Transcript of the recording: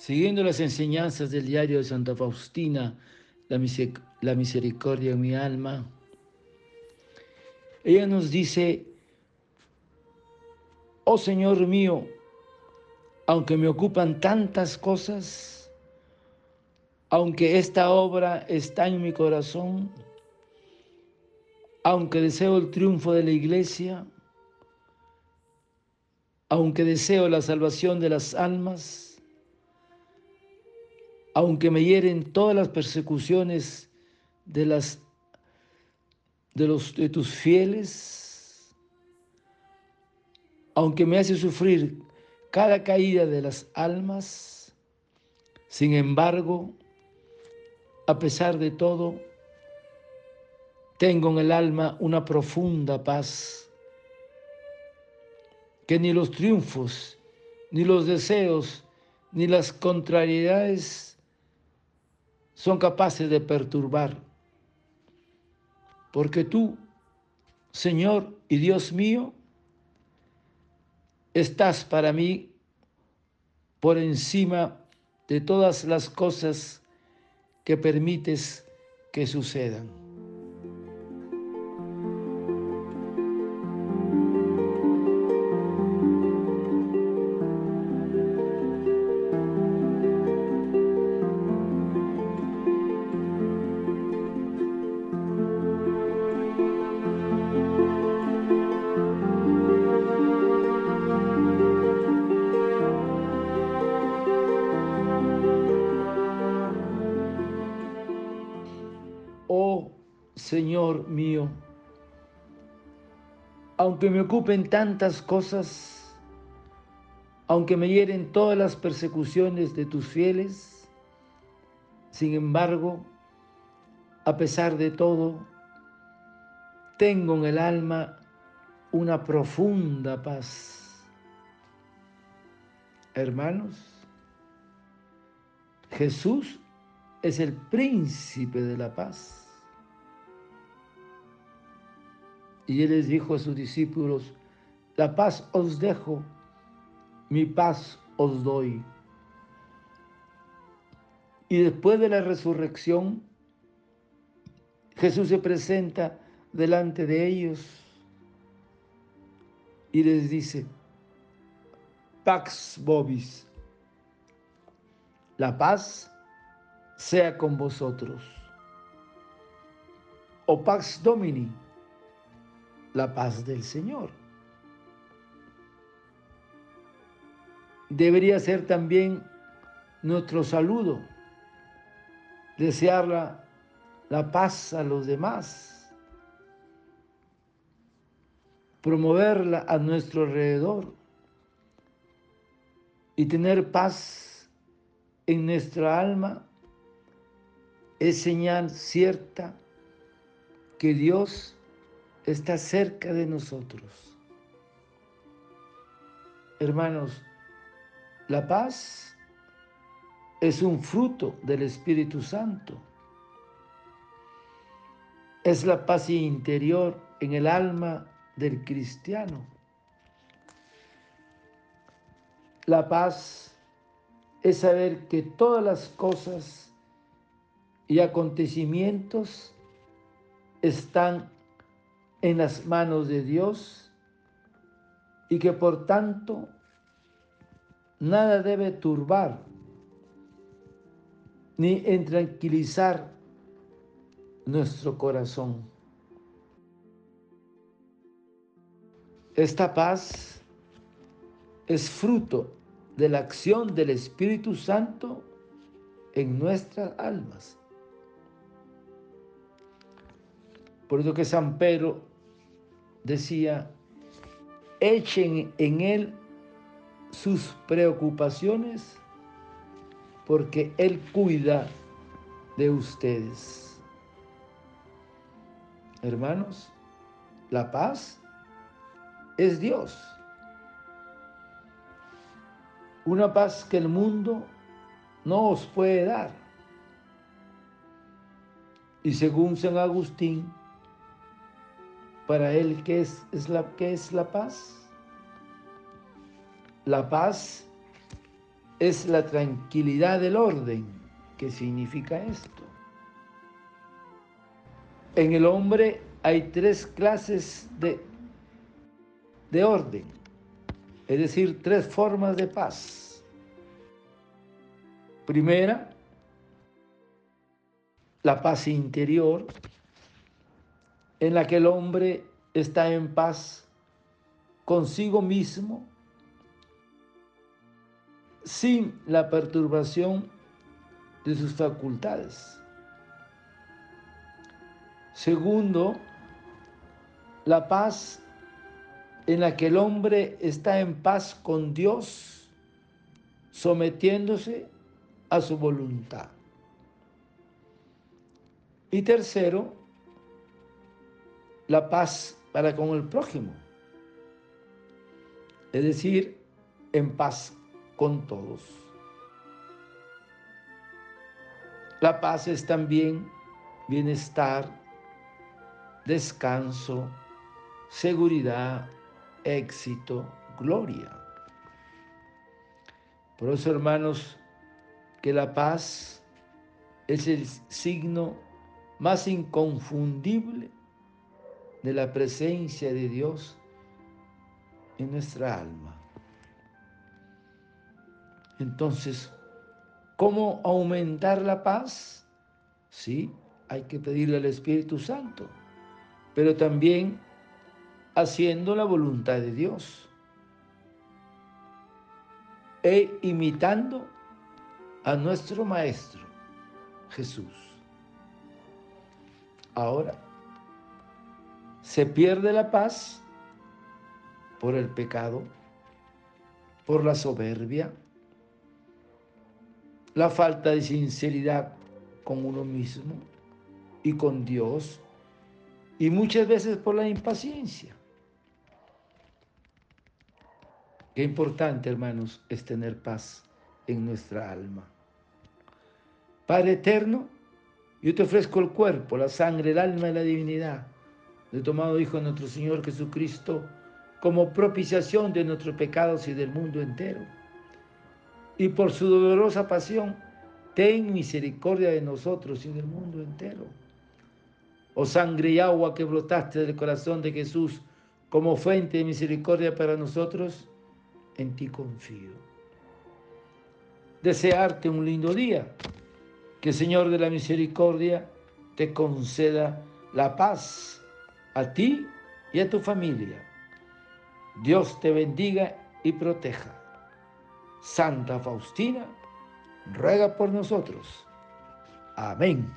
Siguiendo las enseñanzas del diario de Santa Faustina, la, misericordia en mi alma, ella nos dice, oh Señor mío, aunque me ocupan tantas cosas, aunque esta obra está en mi corazón, aunque deseo el triunfo de la iglesia, aunque deseo la salvación de las almas, aunque me hieren todas las persecuciones de las de los de tus fieles, aunque me hace sufrir cada caída de las almas, sin embargo, a pesar de todo, tengo en el alma una profunda paz que ni los triunfos, ni los deseos, ni las contrariedades son capaces de perturbar. Porque tú, Señor y Dios mío, estás para mí por encima de todas las cosas que permites que sucedan. Señor mío, aunque me ocupen tantas cosas, aunque me hieren todas las persecuciones de tus fieles, sin embargo, a pesar de todo, tengo en el alma una profunda paz. Hermanos, Jesús es el príncipe de la paz. Y él les dijo a sus discípulos, la paz os dejo, mi paz os doy. Y después de la resurrección, Jesús se presenta delante de ellos y les dice, Pax Bobis, la paz sea con vosotros. O Pax Domini, la paz del Señor. Debería ser también nuestro saludo, desear la, la paz a los demás, promoverla a nuestro alrededor y tener paz en nuestra alma es señal cierta que Dios está cerca de nosotros. Hermanos, la paz es un fruto del Espíritu Santo. Es la paz interior en el alma del cristiano. La paz es saber que todas las cosas y acontecimientos están en las manos de Dios y que por tanto nada debe turbar ni intranquilizar nuestro corazón. Esta paz es fruto de la acción del Espíritu Santo en nuestras almas. Por eso que San Pedro decía, echen en Él sus preocupaciones porque Él cuida de ustedes. Hermanos, la paz es Dios. Una paz que el mundo no os puede dar. Y según San Agustín, para él, ¿qué es, es la, qué es la paz? La paz es la tranquilidad del orden. ¿Qué significa esto? En el hombre hay tres clases de, de orden, es decir, tres formas de paz. Primera, la paz interior, en la que el hombre está en paz consigo mismo, sin la perturbación de sus facultades. Segundo, la paz en la que el hombre está en paz con Dios, sometiéndose a su voluntad. Y tercero, la paz para con el prójimo, es decir, en paz con todos. La paz es también bienestar, descanso, seguridad, éxito, gloria. Por eso, hermanos, que la paz es el signo más inconfundible de la presencia de Dios en nuestra alma. Entonces, ¿cómo aumentar la paz? Sí, hay que pedirle al Espíritu Santo, pero también haciendo la voluntad de Dios e imitando a nuestro Maestro Jesús. Ahora, se pierde la paz por el pecado, por la soberbia, la falta de sinceridad con uno mismo y con Dios, y muchas veces por la impaciencia. Qué importante, hermanos, es tener paz en nuestra alma. Padre eterno, yo te ofrezco el cuerpo, la sangre, el alma y la divinidad de tomado Hijo de nuestro Señor Jesucristo como propiciación de nuestros pecados y del mundo entero. Y por su dolorosa pasión, ten misericordia de nosotros y del mundo entero. Oh sangre y agua que brotaste del corazón de Jesús como fuente de misericordia para nosotros, en ti confío. Desearte un lindo día, que Señor de la misericordia te conceda la paz a ti y a tu familia. Dios te bendiga y proteja. Santa Faustina, ruega por nosotros. Amén.